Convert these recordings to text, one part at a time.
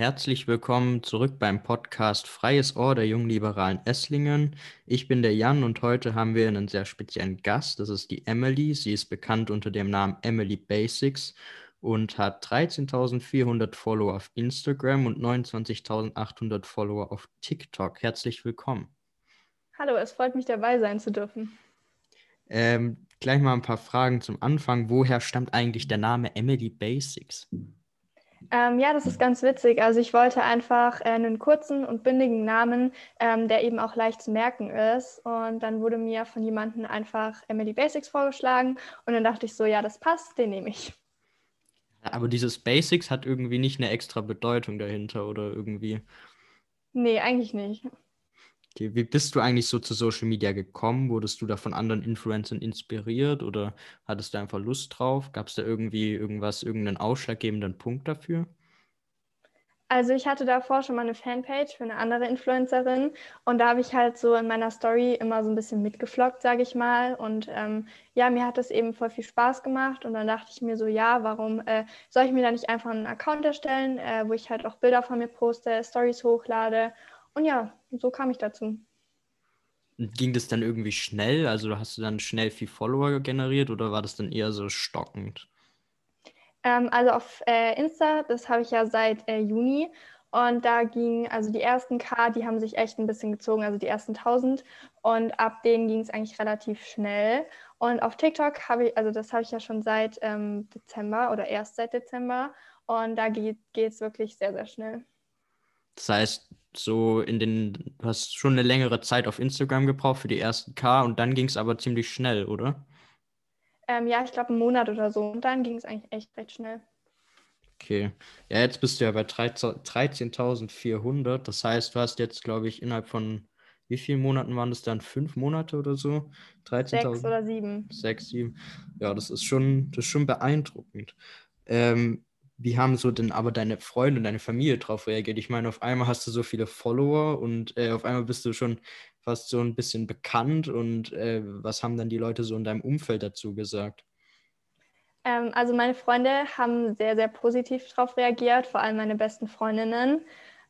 Herzlich willkommen zurück beim Podcast Freies Ohr der Jungliberalen Esslingen. Ich bin der Jan und heute haben wir einen sehr speziellen Gast. Das ist die Emily. Sie ist bekannt unter dem Namen Emily Basics und hat 13.400 Follower auf Instagram und 29.800 Follower auf TikTok. Herzlich willkommen. Hallo, es freut mich dabei sein zu dürfen. Ähm, gleich mal ein paar Fragen zum Anfang. Woher stammt eigentlich der Name Emily Basics? Ähm, ja, das ist ganz witzig. Also ich wollte einfach äh, einen kurzen und bündigen Namen, ähm, der eben auch leicht zu merken ist. Und dann wurde mir von jemandem einfach Emily Basics vorgeschlagen. Und dann dachte ich so, ja, das passt, den nehme ich. Aber dieses Basics hat irgendwie nicht eine extra Bedeutung dahinter oder irgendwie. Nee, eigentlich nicht. Okay, wie bist du eigentlich so zu Social Media gekommen? Wurdest du da von anderen Influencern inspiriert oder hattest du einfach Lust drauf? Gab es da irgendwie irgendwas, irgendeinen ausschlaggebenden Punkt dafür? Also ich hatte davor schon mal eine Fanpage für eine andere Influencerin und da habe ich halt so in meiner Story immer so ein bisschen mitgeflockt, sage ich mal. Und ähm, ja, mir hat das eben voll viel Spaß gemacht und dann dachte ich mir so, ja, warum äh, soll ich mir da nicht einfach einen Account erstellen, äh, wo ich halt auch Bilder von mir poste, Stories hochlade und ja, so kam ich dazu. Ging das dann irgendwie schnell? Also hast du dann schnell viel Follower generiert oder war das dann eher so stockend? Ähm, also auf äh, Insta, das habe ich ja seit äh, Juni. Und da ging, also die ersten K, die haben sich echt ein bisschen gezogen, also die ersten 1000. Und ab denen ging es eigentlich relativ schnell. Und auf TikTok habe ich, also das habe ich ja schon seit ähm, Dezember oder erst seit Dezember. Und da geht es wirklich sehr, sehr schnell. Das heißt, so in den, du hast schon eine längere Zeit auf Instagram gebraucht für die ersten K und dann ging es aber ziemlich schnell, oder? Ähm, ja, ich glaube einen Monat oder so. Und dann ging es eigentlich echt recht schnell. Okay. Ja, jetzt bist du ja bei 13.400. Das heißt, du hast jetzt, glaube ich, innerhalb von wie vielen Monaten waren das dann? Fünf Monate oder so? 13 Sechs oder sieben. Sechs, sieben. Ja, das ist schon, das ist schon beeindruckend. Ähm, wie haben so denn aber deine Freunde und deine Familie darauf reagiert? Ich meine, auf einmal hast du so viele Follower und äh, auf einmal bist du schon fast so ein bisschen bekannt und äh, was haben dann die Leute so in deinem Umfeld dazu gesagt? Ähm, also meine Freunde haben sehr, sehr positiv darauf reagiert, vor allem meine besten Freundinnen.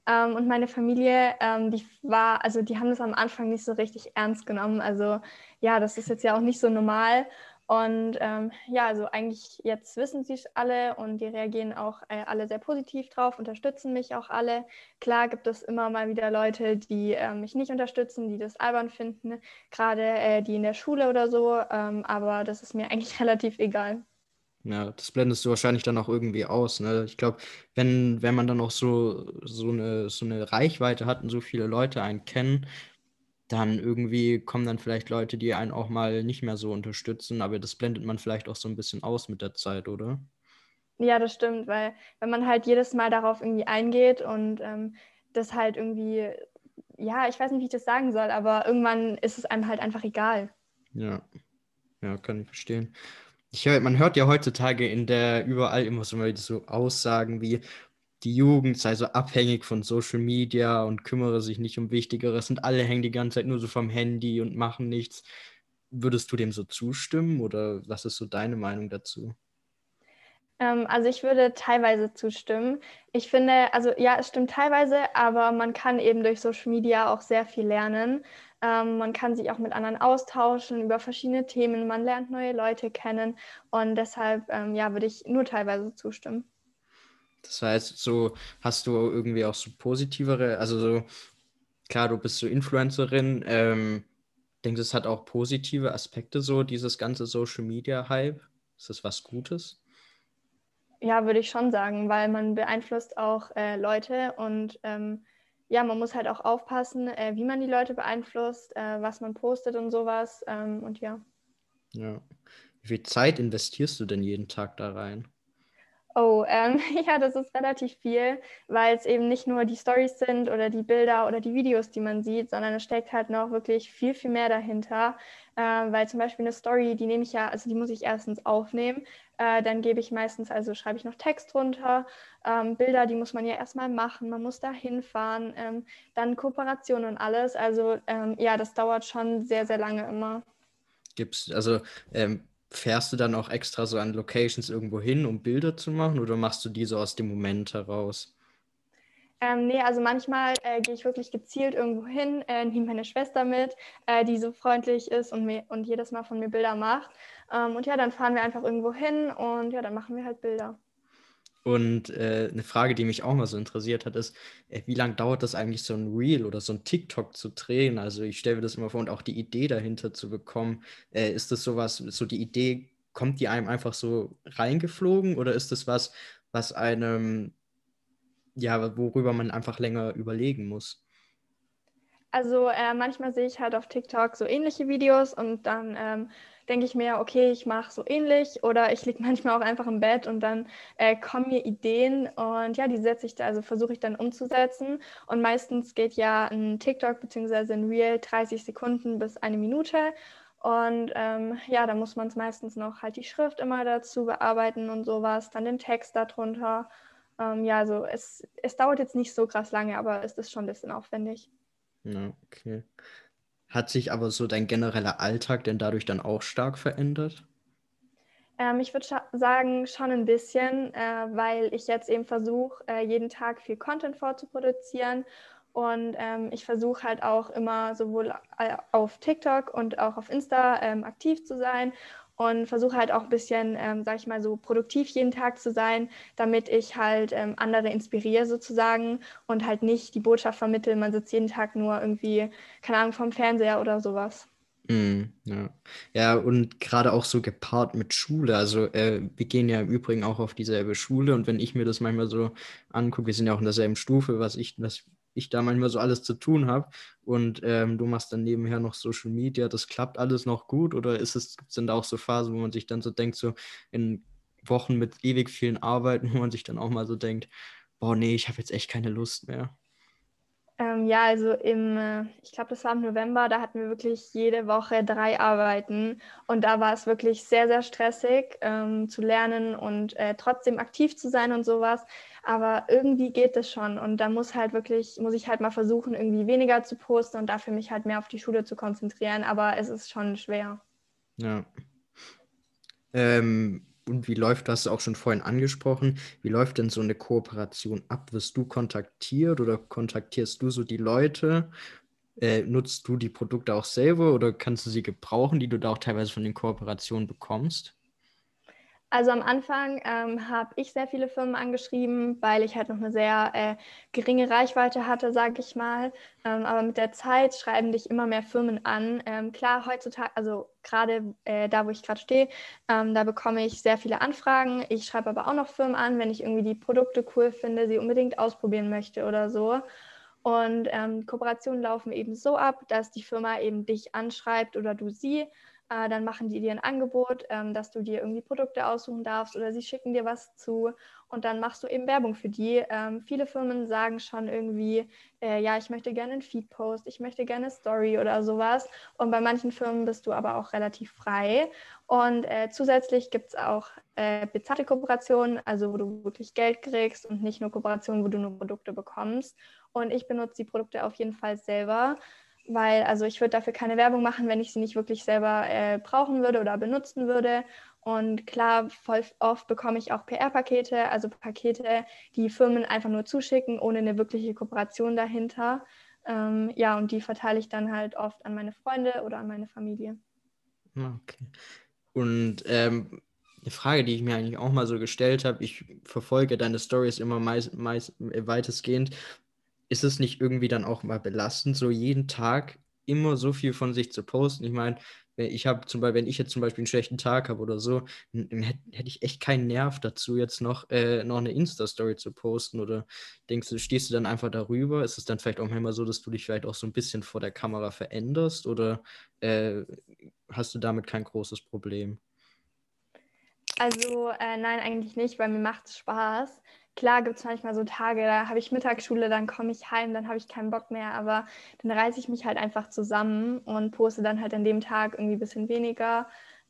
Ähm, und meine Familie, ähm, die war, also die haben das am Anfang nicht so richtig ernst genommen. Also ja, das ist jetzt ja auch nicht so normal. Und ähm, ja, also eigentlich jetzt wissen sie es alle und die reagieren auch äh, alle sehr positiv drauf, unterstützen mich auch alle. Klar gibt es immer mal wieder Leute, die äh, mich nicht unterstützen, die das albern finden, gerade äh, die in der Schule oder so, ähm, aber das ist mir eigentlich relativ egal. Ja, das blendest du wahrscheinlich dann auch irgendwie aus. Ne? Ich glaube, wenn, wenn man dann auch so, so, eine, so eine Reichweite hat und so viele Leute einen kennen, dann irgendwie kommen dann vielleicht Leute, die einen auch mal nicht mehr so unterstützen, aber das blendet man vielleicht auch so ein bisschen aus mit der Zeit, oder? Ja, das stimmt, weil wenn man halt jedes Mal darauf irgendwie eingeht und ähm, das halt irgendwie, ja, ich weiß nicht, wie ich das sagen soll, aber irgendwann ist es einem halt einfach egal. Ja, ja, kann ich verstehen. Ich hör, man hört ja heutzutage in der überall immer so, so Aussagen wie, die Jugend sei so abhängig von Social Media und kümmere sich nicht um Wichtigeres und alle hängen die ganze Zeit nur so vom Handy und machen nichts. Würdest du dem so zustimmen oder was ist so deine Meinung dazu? Ähm, also ich würde teilweise zustimmen. Ich finde, also ja, es stimmt teilweise, aber man kann eben durch Social Media auch sehr viel lernen. Ähm, man kann sich auch mit anderen austauschen über verschiedene Themen. Man lernt neue Leute kennen und deshalb ähm, ja, würde ich nur teilweise zustimmen. Das heißt, so hast du irgendwie auch so positivere, also so, klar, du bist so Influencerin, ähm, denkst du, es hat auch positive Aspekte, so dieses ganze Social Media Hype? Ist das was Gutes? Ja, würde ich schon sagen, weil man beeinflusst auch äh, Leute und ähm, ja, man muss halt auch aufpassen, äh, wie man die Leute beeinflusst, äh, was man postet und sowas ähm, und ja. Ja. Wie viel Zeit investierst du denn jeden Tag da rein? Oh, ähm, ja, das ist relativ viel, weil es eben nicht nur die Stories sind oder die Bilder oder die Videos, die man sieht, sondern es steckt halt noch wirklich viel, viel mehr dahinter. Äh, weil zum Beispiel eine Story, die nehme ich ja, also die muss ich erstens aufnehmen, äh, dann gebe ich meistens, also schreibe ich noch Text drunter. Ähm, Bilder, die muss man ja erstmal machen, man muss da hinfahren, ähm, dann Kooperation und alles. Also ähm, ja, das dauert schon sehr, sehr lange immer. Gibt's, also ähm, fährst du dann auch extra so an Locations irgendwo hin, um Bilder zu machen oder machst du die so aus dem Moment heraus? Ähm, nee, also manchmal äh, gehe ich wirklich gezielt irgendwo hin, äh, nehme meine Schwester mit, äh, die so freundlich ist und, mir, und jedes Mal von mir Bilder macht. Ähm, und ja, dann fahren wir einfach irgendwo hin und ja, dann machen wir halt Bilder. Und äh, eine Frage, die mich auch mal so interessiert hat, ist, äh, wie lange dauert das eigentlich, so ein Reel oder so ein TikTok zu drehen? Also ich stelle mir das immer vor und auch die Idee dahinter zu bekommen. Äh, ist das sowas, so die Idee, kommt die einem einfach so reingeflogen oder ist das was, was einem ja, worüber man einfach länger überlegen muss. Also äh, manchmal sehe ich halt auf TikTok so ähnliche Videos und dann ähm, denke ich mir, okay, ich mache so ähnlich oder ich liege manchmal auch einfach im Bett und dann äh, kommen mir Ideen und ja, die setze ich da, also versuche ich dann umzusetzen und meistens geht ja ein TikTok bzw. ein Reel 30 Sekunden bis eine Minute und ähm, ja, da muss man es meistens noch halt die Schrift immer dazu bearbeiten und sowas, dann den Text darunter ähm, ja, also es, es dauert jetzt nicht so krass lange, aber es ist schon ein bisschen aufwendig. Ja, okay. Hat sich aber so dein genereller Alltag denn dadurch dann auch stark verändert? Ähm, ich würde sagen, schon ein bisschen, äh, weil ich jetzt eben versuche, äh, jeden Tag viel Content vorzuproduzieren. Und ähm, ich versuche halt auch immer sowohl äh, auf TikTok und auch auf Insta ähm, aktiv zu sein und versuche halt auch ein bisschen, ähm, sag ich mal, so produktiv jeden Tag zu sein, damit ich halt ähm, andere inspiriere sozusagen und halt nicht die Botschaft vermittle, man sitzt jeden Tag nur irgendwie, keine Ahnung, vom Fernseher oder sowas. Mm, ja. ja, und gerade auch so gepaart mit Schule. Also äh, wir gehen ja im Übrigen auch auf dieselbe Schule und wenn ich mir das manchmal so angucke, wir sind ja auch in derselben Stufe, was ich, was ich da manchmal so alles zu tun habe. Und ähm, du machst dann nebenher noch Social Media, das klappt alles noch gut? Oder ist es, sind da auch so Phasen, wo man sich dann so denkt, so in Wochen mit ewig vielen Arbeiten, wo man sich dann auch mal so denkt, boah, nee, ich habe jetzt echt keine Lust mehr. Ähm, ja, also im, äh, ich glaube, das war im November, da hatten wir wirklich jede Woche drei Arbeiten und da war es wirklich sehr, sehr stressig ähm, zu lernen und äh, trotzdem aktiv zu sein und sowas. Aber irgendwie geht das schon und da muss halt wirklich, muss ich halt mal versuchen, irgendwie weniger zu posten und dafür mich halt mehr auf die Schule zu konzentrieren. Aber es ist schon schwer. Ja. Ähm, und wie läuft das auch schon vorhin angesprochen? Wie läuft denn so eine Kooperation ab? Wirst du kontaktiert oder kontaktierst du so die Leute? Äh, nutzt du die Produkte auch selber oder kannst du sie gebrauchen, die du da auch teilweise von den Kooperationen bekommst? Also am Anfang ähm, habe ich sehr viele Firmen angeschrieben, weil ich halt noch eine sehr äh, geringe Reichweite hatte, sage ich mal. Ähm, aber mit der Zeit schreiben dich immer mehr Firmen an. Ähm, klar, heutzutage, also gerade äh, da, wo ich gerade stehe, ähm, da bekomme ich sehr viele Anfragen. Ich schreibe aber auch noch Firmen an, wenn ich irgendwie die Produkte cool finde, sie unbedingt ausprobieren möchte oder so. Und ähm, Kooperationen laufen eben so ab, dass die Firma eben dich anschreibt oder du sie äh, dann machen die dir ein Angebot, ähm, dass du dir irgendwie Produkte aussuchen darfst oder sie schicken dir was zu und dann machst du eben Werbung für die. Ähm, viele Firmen sagen schon irgendwie, äh, ja, ich möchte gerne einen Feed-Post, ich möchte gerne Story oder sowas. Und bei manchen Firmen bist du aber auch relativ frei. Und äh, zusätzlich gibt es auch äh, bezahlte Kooperationen, also wo du wirklich Geld kriegst und nicht nur Kooperationen, wo du nur Produkte bekommst. Und ich benutze die Produkte auf jeden Fall selber weil also ich würde dafür keine Werbung machen, wenn ich sie nicht wirklich selber äh, brauchen würde oder benutzen würde. Und klar, voll oft bekomme ich auch PR-Pakete, also Pakete, die Firmen einfach nur zuschicken, ohne eine wirkliche Kooperation dahinter. Ähm, ja, und die verteile ich dann halt oft an meine Freunde oder an meine Familie. Ah, okay. Und ähm, eine Frage, die ich mir eigentlich auch mal so gestellt habe, ich verfolge deine Stories immer meist, meist weitestgehend ist es nicht irgendwie dann auch mal belastend, so jeden Tag immer so viel von sich zu posten? Ich meine, ich habe zum Beispiel, wenn ich jetzt zum Beispiel einen schlechten Tag habe oder so, hätte hätt ich echt keinen Nerv dazu, jetzt noch, äh, noch eine Insta-Story zu posten. Oder denkst du, stehst du dann einfach darüber? Ist es dann vielleicht auch manchmal so, dass du dich vielleicht auch so ein bisschen vor der Kamera veränderst? Oder äh, hast du damit kein großes Problem? Also äh, nein, eigentlich nicht, weil mir macht es Spaß. Klar gibt es manchmal so Tage, da habe ich Mittagsschule, dann komme ich heim, dann habe ich keinen Bock mehr, aber dann reiße ich mich halt einfach zusammen und poste dann halt an dem Tag irgendwie ein bisschen weniger.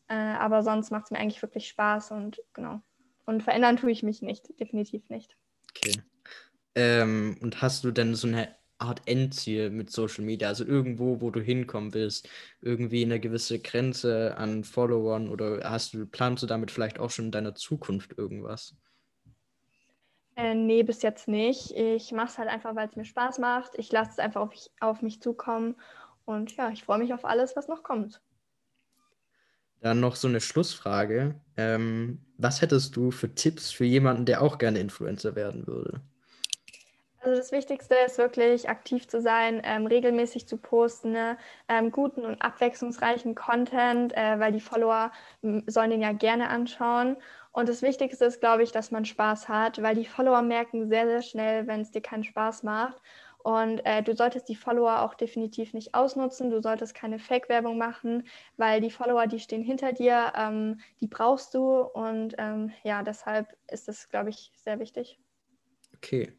Äh, aber sonst macht es mir eigentlich wirklich Spaß und genau. Und verändern tue ich mich nicht, definitiv nicht. Okay. Ähm, und hast du denn so eine Art Endziel mit Social Media, also irgendwo, wo du hinkommen willst, irgendwie eine gewisse Grenze an Followern oder hast du, planst du damit vielleicht auch schon in deiner Zukunft irgendwas? Äh, nee, bis jetzt nicht. Ich mache es halt einfach, weil es mir Spaß macht. Ich lasse es einfach auf, auf mich zukommen. Und ja, ich freue mich auf alles, was noch kommt. Dann noch so eine Schlussfrage. Ähm, was hättest du für Tipps für jemanden, der auch gerne Influencer werden würde? Also das Wichtigste ist wirklich aktiv zu sein, ähm, regelmäßig zu posten, ne? ähm, guten und abwechslungsreichen Content, äh, weil die Follower sollen den ja gerne anschauen. Und das Wichtigste ist, glaube ich, dass man Spaß hat, weil die Follower merken sehr, sehr schnell, wenn es dir keinen Spaß macht. Und äh, du solltest die Follower auch definitiv nicht ausnutzen. Du solltest keine Fake-Werbung machen, weil die Follower, die stehen hinter dir, ähm, die brauchst du. Und ähm, ja, deshalb ist das, glaube ich, sehr wichtig. Okay.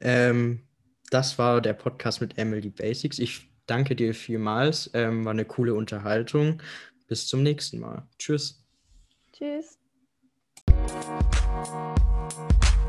Ähm, das war der Podcast mit Emily Basics. Ich danke dir vielmals. Ähm, war eine coole Unterhaltung. Bis zum nächsten Mal. Tschüss. Tschüss.